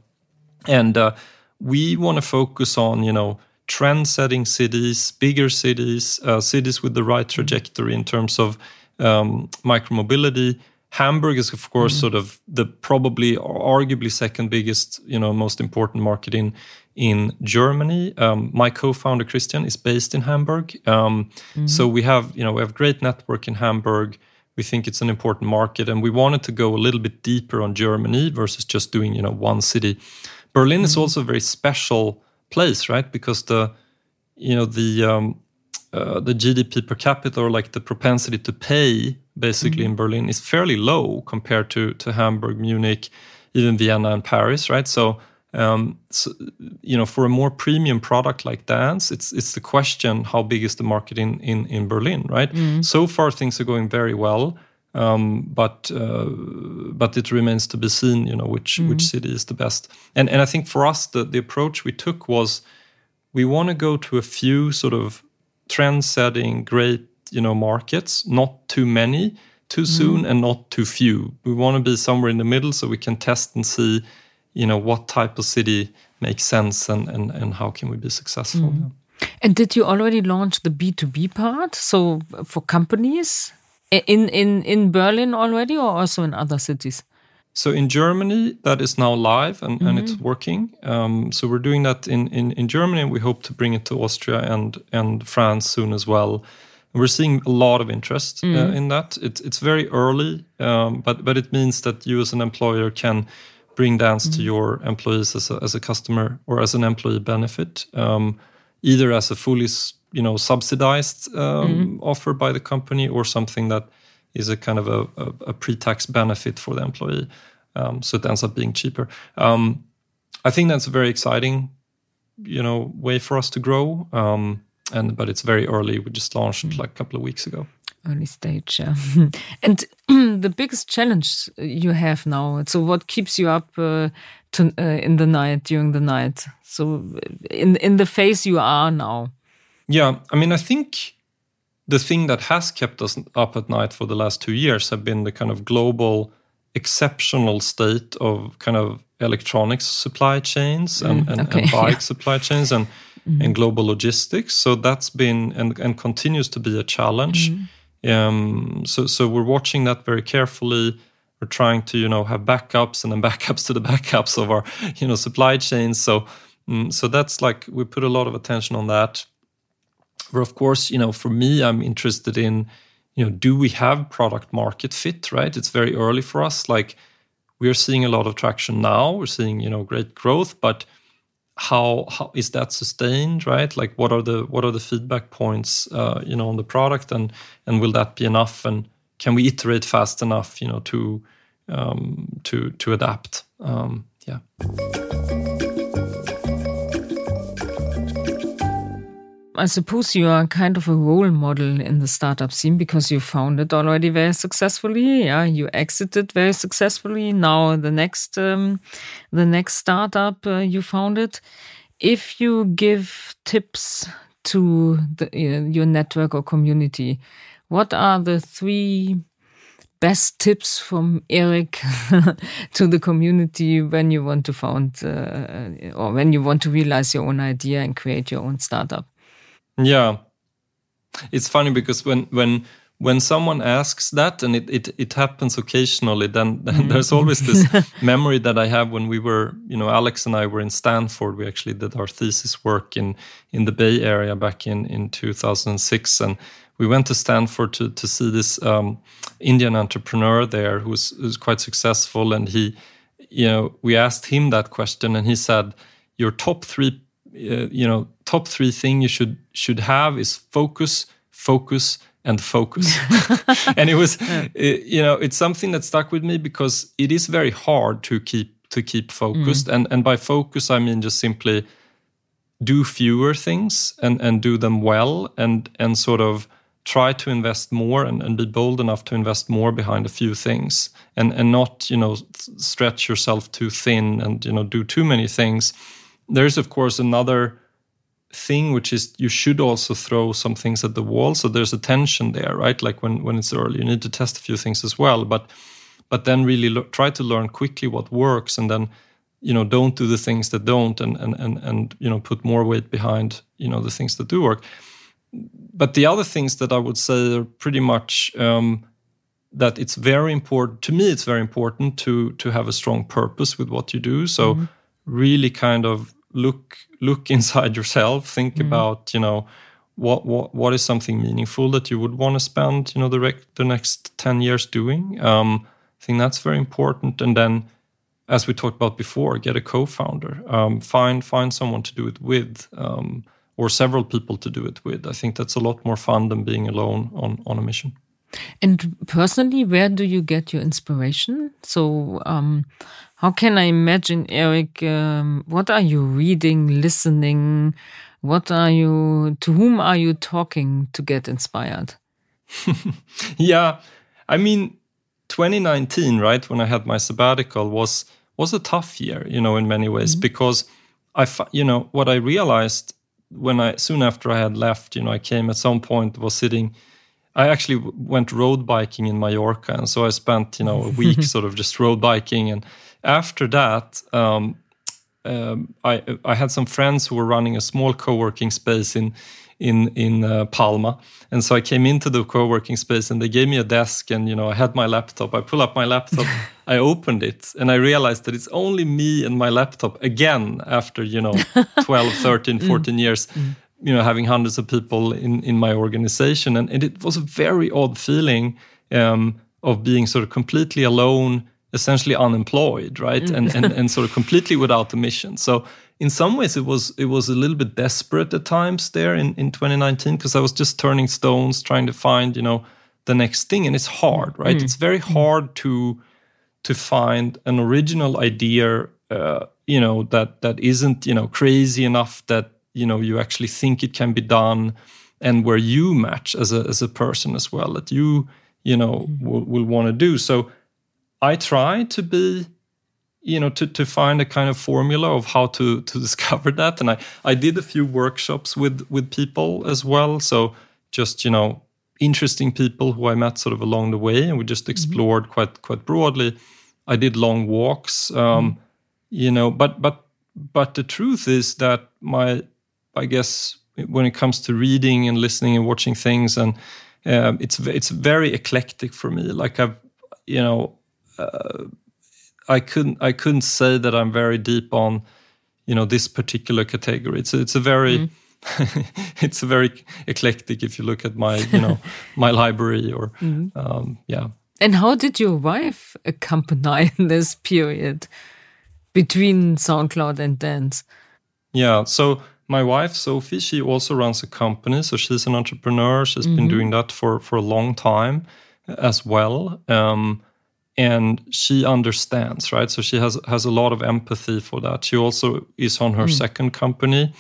and uh, we want to focus on you know trend-setting cities, bigger cities, uh, cities with the right trajectory in terms of um, micromobility Hamburg is, of course, mm. sort of the probably arguably second biggest, you know, most important market in in Germany. Um, my co-founder Christian is based in Hamburg, um, mm. so we have, you know, we have great network in Hamburg. We think it's an important market, and we wanted to go a little bit deeper on Germany versus just doing, you know, one city. Berlin mm. is also a very special place, right? Because the, you know, the um, uh, the GDP per capita or like the propensity to pay basically mm-hmm. in Berlin is fairly low compared to to Hamburg, Munich, even Vienna and Paris, right? So, um, so you know, for a more premium product like dance, it's it's the question how big is the market in in in Berlin, right? Mm-hmm. So far, things are going very well. Um, but uh, but it remains to be seen, you know, which mm-hmm. which city is the best. And and I think for us, the the approach we took was we want to go to a few sort of trend-setting, great you know markets, not too many too mm-hmm. soon mm. and not too few. We want to be somewhere in the middle so we can test and see, you know, what type of city makes sense and and, and how can we be successful. Mm. And did you already launch the B2B part? So for companies in in in Berlin already or also in other cities? So in Germany, that is now live and, mm-hmm. and it's mm-hmm. working. Um, so we're doing that in, in, in Germany, and we hope to bring it to Austria and and France soon as well. We're seeing a lot of interest uh, mm-hmm. uh, in that. It, it's very early, um, but but it means that you as an employer can bring dance mm-hmm. to your employees as a, as a customer or as an employee benefit, um, either as a fully you know subsidized um, mm-hmm. offer by the company or something that is a kind of a, a, a pre-tax benefit for the employee. Um, so it ends up being cheaper. Um, I think that's a very exciting, you know, way for us to grow. Um, and but it's very early. We just launched mm. like a couple of weeks ago. Early stage, yeah. and the biggest challenge you have now. So what keeps you up uh, to, uh, in the night during the night? So in in the phase you are now. Yeah, I mean, I think the thing that has kept us up at night for the last two years have been the kind of global exceptional state of kind of electronics supply chains and, mm, and, okay. and bike yeah. supply chains and mm. and global logistics. So that's been and, and continues to be a challenge. Mm. Um, so so we're watching that very carefully. We're trying to you know have backups and then backups to the backups of our you know supply chains. So mm, so that's like we put a lot of attention on that. But of course, you know, for me, I'm interested in, you know, do we have product market fit, right? It's very early for us. Like we are seeing a lot of traction now. We're seeing, you know, great growth, but how how is that sustained, right? Like what are the what are the feedback points, uh, you know, on the product, and and will that be enough? And can we iterate fast enough, you know, to um, to to adapt? Um, yeah. I suppose you are kind of a role model in the startup scene because you founded already very successfully. Yeah, you exited very successfully. Now the next, um, the next startup uh, you founded. If you give tips to the, uh, your network or community, what are the three best tips from Eric to the community when you want to found uh, or when you want to realize your own idea and create your own startup? Yeah, it's funny because when when when someone asks that, and it it, it happens occasionally, then, then mm. there's always this memory that I have when we were, you know, Alex and I were in Stanford. We actually did our thesis work in in the Bay Area back in in 2006, and we went to Stanford to to see this um, Indian entrepreneur there who's who's quite successful, and he, you know, we asked him that question, and he said, "Your top three you know top three thing you should should have is focus focus and focus. and it was, it, you know, it's something that stuck with me because it is very hard to keep to keep focused. Mm. And and by focus, I mean just simply do fewer things and and do them well and and sort of try to invest more and, and be bold enough to invest more behind a few things and and not you know stretch yourself too thin and you know do too many things there's of course another thing which is you should also throw some things at the wall. So there's a tension there right? Like when when it's early you need to test a few things as well. But but then really lo- try to learn quickly what works and then you know don't do the things that don't and and and, and you know put more weight behind you know the things that do work. But the other things that i would say are pretty much um, that it's very important to me it's very important to to have a strong purpose with what you do. So mm-hmm. really kind of look look inside yourself think mm-hmm. about you know what what what is something meaningful that you would want to spend you know the rec- the next 10 years doing. Um, i think that's very important. And then as we talked about before get a co-founder. Um, find find someone to do it with um, or several people to do it with. I think that's a lot more fun than being alone on on a mission and personally, where do you get your inspiration? So, um, how can I imagine, Eric? Um, what are you reading, listening? What are you, to whom are you talking to get inspired? yeah, I mean, 2019, right, when I had my sabbatical, was was a tough year, you know, in many ways, mm -hmm. because I, you know, what I realized when I soon after I had left, you know, I came at some point was sitting I actually went road biking in Mallorca, and so I spent you know a week sort of just road biking. And after that, um, um, I I had some friends who were running a small co-working space in in in uh, Palma, and so I came into the co-working space, and they gave me a desk, and you know I had my laptop. I pull up my laptop, I opened it, and I realized that it's only me and my laptop again after you know 12, 13, 14 mm. years. Mm you know having hundreds of people in in my organization and, and it was a very odd feeling um, of being sort of completely alone essentially unemployed right mm. and, and and sort of completely without a mission so in some ways it was it was a little bit desperate at times there in, in 2019 because i was just turning stones trying to find you know the next thing and it's hard right mm. it's very mm. hard to to find an original idea uh, you know that that isn't you know crazy enough that you know you actually think it can be done and where you match as a as a person as well that you you know mm-hmm. will, will want to do so i try to be you know to, to find a kind of formula of how to to discover that and i i did a few workshops with with people as well so just you know interesting people who i met sort of along the way and we just mm-hmm. explored mm-hmm. quite quite broadly i did long walks um mm-hmm. you know but but but the truth is that my I guess when it comes to reading and listening and watching things, and um, it's it's very eclectic for me. Like I've, you know, uh, I couldn't I couldn't say that I'm very deep on, you know, this particular category. It's it's a very mm. it's a very eclectic if you look at my you know my library or mm. um, yeah. And how did your wife accompany in this period between SoundCloud and dance? Yeah, so my wife Sophie, she also runs a company, so she's an entrepreneur. She's mm-hmm. been doing that for for a long time as well, um, and she understands, right? So she has has a lot of empathy for that. She also is on her mm. second company,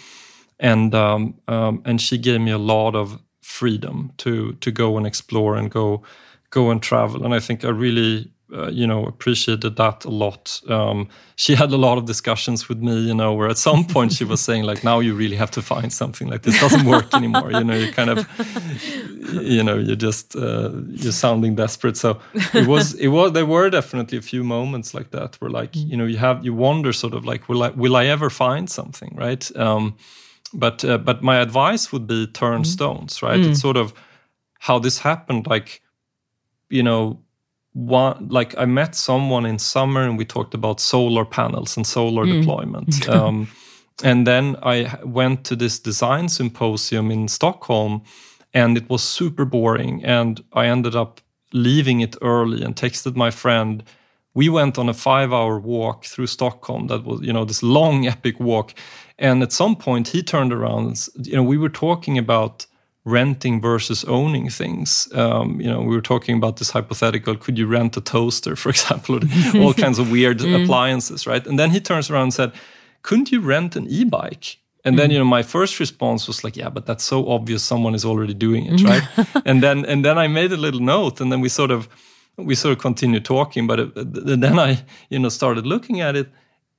and um, um, and she gave me a lot of freedom to to go and explore and go go and travel. And I think I really uh, you know appreciated that a lot um, she had a lot of discussions with me you know where at some point she was saying like now you really have to find something like this doesn't work anymore you know you kind of you know you're just uh, you're sounding desperate so it was it was there were definitely a few moments like that where like mm. you know you have you wonder sort of like will i will i ever find something right um, but uh, but my advice would be turn mm. stones right mm. it's sort of how this happened like you know one like I met someone in summer and we talked about solar panels and solar mm. deployment. um, and then I went to this design symposium in Stockholm and it was super boring and I ended up leaving it early and texted my friend we went on a 5 hour walk through Stockholm that was you know this long epic walk and at some point he turned around and, you know we were talking about renting versus owning things. Um, you know, we were talking about this hypothetical: could you rent a toaster, for example, all kinds of weird mm. appliances, right? And then he turns around and said, "Couldn't you rent an e-bike?" And then mm. you know my first response was like, yeah, but that's so obvious someone is already doing it, right? and then and then I made a little note, and then we sort of we sort of continued talking, but it, then I you know started looking at it,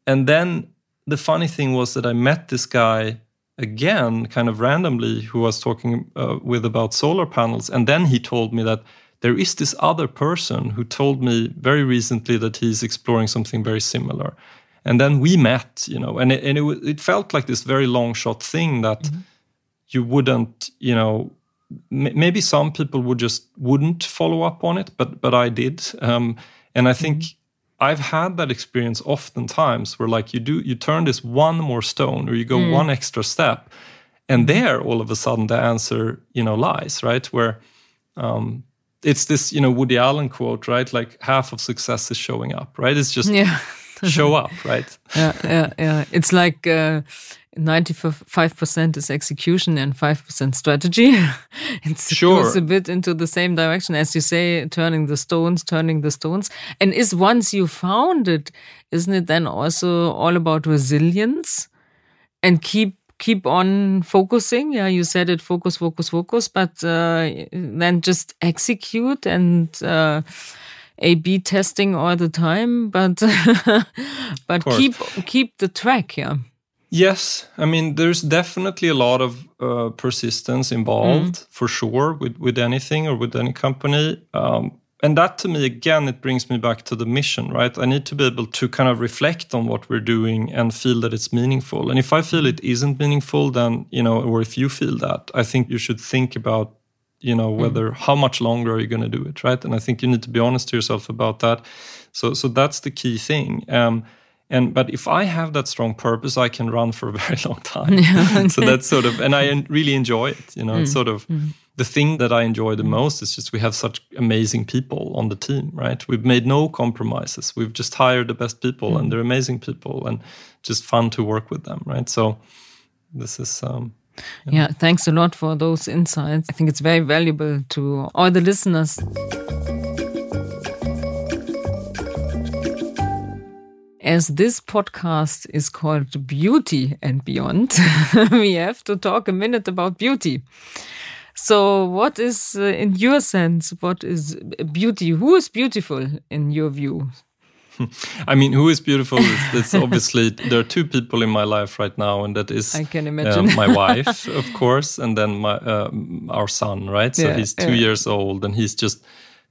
and then the funny thing was that I met this guy again, kind of randomly, who was talking uh, with about solar panels, and then he told me that there is this other person who told me very recently that he's exploring something very similar and then we met you know and it, and it, it felt like this very long shot thing that mm-hmm. you wouldn't you know m- maybe some people would just wouldn't follow up on it but but i did um, and i think mm-hmm. I've had that experience oftentimes where like you do you turn this one more stone or you go mm. one extra step and mm-hmm. there all of a sudden the answer you know lies right where um, it's this you know woody allen quote right like half of success is showing up right it's just yeah show up, right? yeah, yeah, yeah. It's like uh, 95% is execution and 5% strategy. it sure. goes a bit into the same direction, as you say, turning the stones, turning the stones. And is once you found it, isn't it then also all about resilience and keep keep on focusing yeah you said it focus focus focus but uh, then just execute and uh, a B testing all the time, but but keep keep the track, yeah. Yes, I mean there's definitely a lot of uh, persistence involved mm. for sure with with anything or with any company. Um, and that to me again it brings me back to the mission right i need to be able to kind of reflect on what we're doing and feel that it's meaningful and if i feel it isn't meaningful then you know or if you feel that i think you should think about you know mm. whether mm. how much longer are you going to do it right and i think you need to be honest to yourself about that so so that's the key thing um, and but if i have that strong purpose i can run for a very long time yeah, so that's sort of and i really enjoy it you know mm. it's sort of mm. the thing that i enjoy the mm. most is just we have such amazing people on the team right we've made no compromises we've just hired the best people and mm. they're amazing people and just fun to work with them right so this is um, yeah. yeah, thanks a lot for those insights. I think it's very valuable to all the listeners. As this podcast is called Beauty and Beyond, we have to talk a minute about beauty. So, what is, uh, in your sense, what is beauty? Who is beautiful in your view? I mean, who is beautiful? It's, obviously there are two people in my life right now, and that is I can uh, imagine uh, my wife, of course, and then my uh, our son. Right, so yeah, he's two yeah. years old, and he's just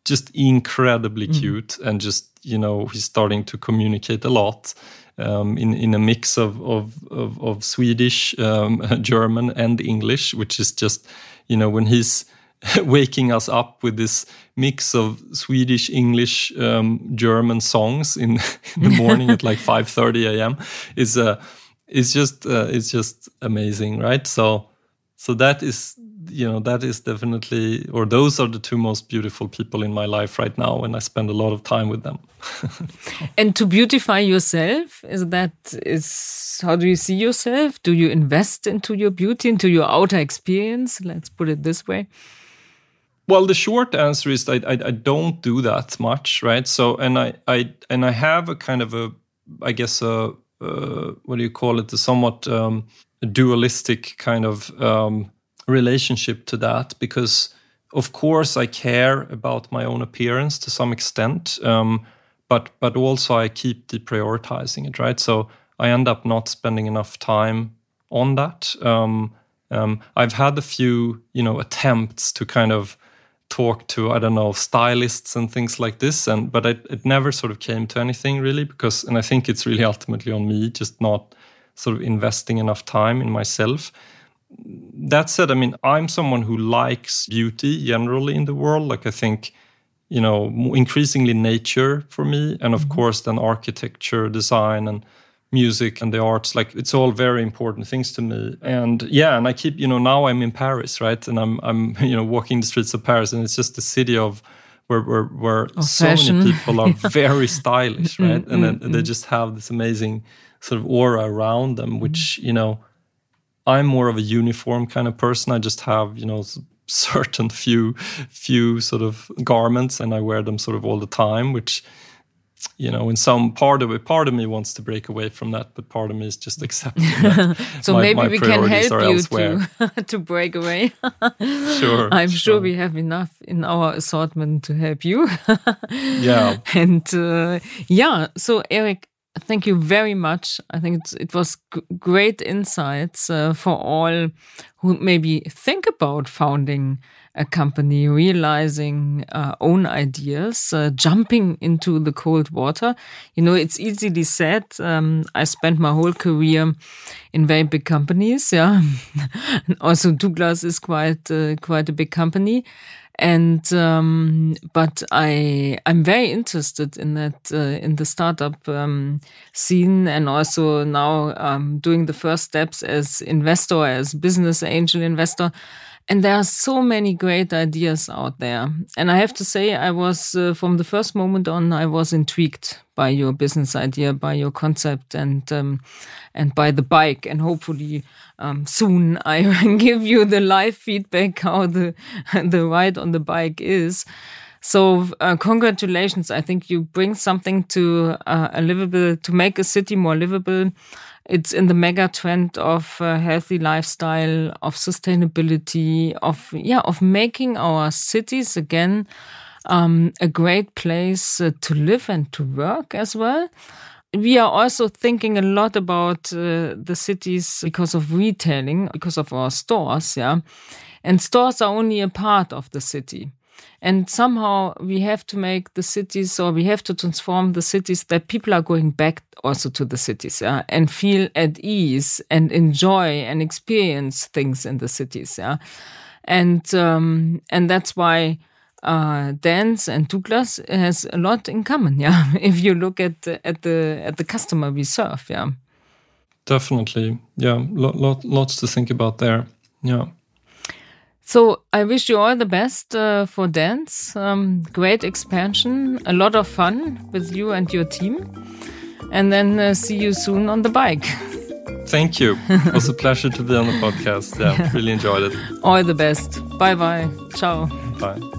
just incredibly mm. cute, and just you know he's starting to communicate a lot. Um, in in a mix of of of, of Swedish, um, German, and English, which is just you know when he's waking us up with this mix of Swedish, English, um, German songs in, in the morning at like 5:30 a.m. is uh, is just uh, it's just amazing, right? So so that is you know that is definitely or those are the two most beautiful people in my life right now and i spend a lot of time with them and to beautify yourself is that is how do you see yourself do you invest into your beauty into your outer experience let's put it this way well, the short answer is I, I, I don't do that much, right? So, and I, I and I have a kind of a, I guess a, uh, what do you call it? A somewhat um, dualistic kind of um, relationship to that because, of course, I care about my own appearance to some extent, um, but but also I keep deprioritizing it, right? So I end up not spending enough time on that. Um, um, I've had a few, you know, attempts to kind of talk to I don't know stylists and things like this, and but it, it never sort of came to anything really because, and I think it's really ultimately on me just not sort of investing enough time in myself. That said, I mean I'm someone who likes beauty generally in the world. Like I think you know increasingly nature for me, and of mm-hmm. course then architecture, design, and music and the arts like it's all very important things to me and yeah and i keep you know now i'm in paris right and i'm i'm you know walking the streets of paris and it's just the city of where where, where so fashion. many people are very stylish mm, right and then mm, they mm. just have this amazing sort of aura around them which you know I'm more of a uniform kind of person. I just have, you know, certain few few sort of garments and I wear them sort of all the time, which you know, in some part of it, part of me wants to break away from that, but part of me is just accepting that. so my, maybe my we can help you to, to break away. sure. I'm sure, sure we have enough in our assortment to help you. yeah. And uh, yeah, so Eric, thank you very much. I think it was great insights uh, for all who maybe think about founding a company, realizing uh, own ideas, uh, jumping into the cold water. You know, it's easily said. Um, I spent my whole career in very big companies. Yeah, also Douglas is quite uh, quite a big company and um, but I I'm very interested in that uh, in the startup um, scene and also now um, doing the first steps as investor as business angel investor. And there are so many great ideas out there. And I have to say, I was, uh, from the first moment on, I was intrigued by your business idea, by your concept, and, um, and by the bike. And hopefully, um, soon I will give you the live feedback how the, the ride on the bike is. So, uh, congratulations. I think you bring something to uh, a livable, to make a city more livable it's in the mega trend of uh, healthy lifestyle, of sustainability, of yeah, of making our cities again um, a great place uh, to live and to work as well. We are also thinking a lot about uh, the cities because of retailing, because of our stores, yeah. And stores are only a part of the city. And somehow we have to make the cities or we have to transform the cities that people are going back also to the cities yeah, and feel at ease and enjoy and experience things in the cities. Yeah. And, um, and that's why uh, Dance and Douglas has a lot in common. Yeah. if you look at the, at the, at the customer we serve. Yeah. Definitely. Yeah. Lot, lot, lots to think about there. Yeah. So I wish you all the best uh, for dance. Um, great expansion, a lot of fun with you and your team. And then uh, see you soon on the bike. Thank you. It was a pleasure to be on the podcast. Yeah, yeah. really enjoyed it. All the best. Bye bye. Ciao. Bye.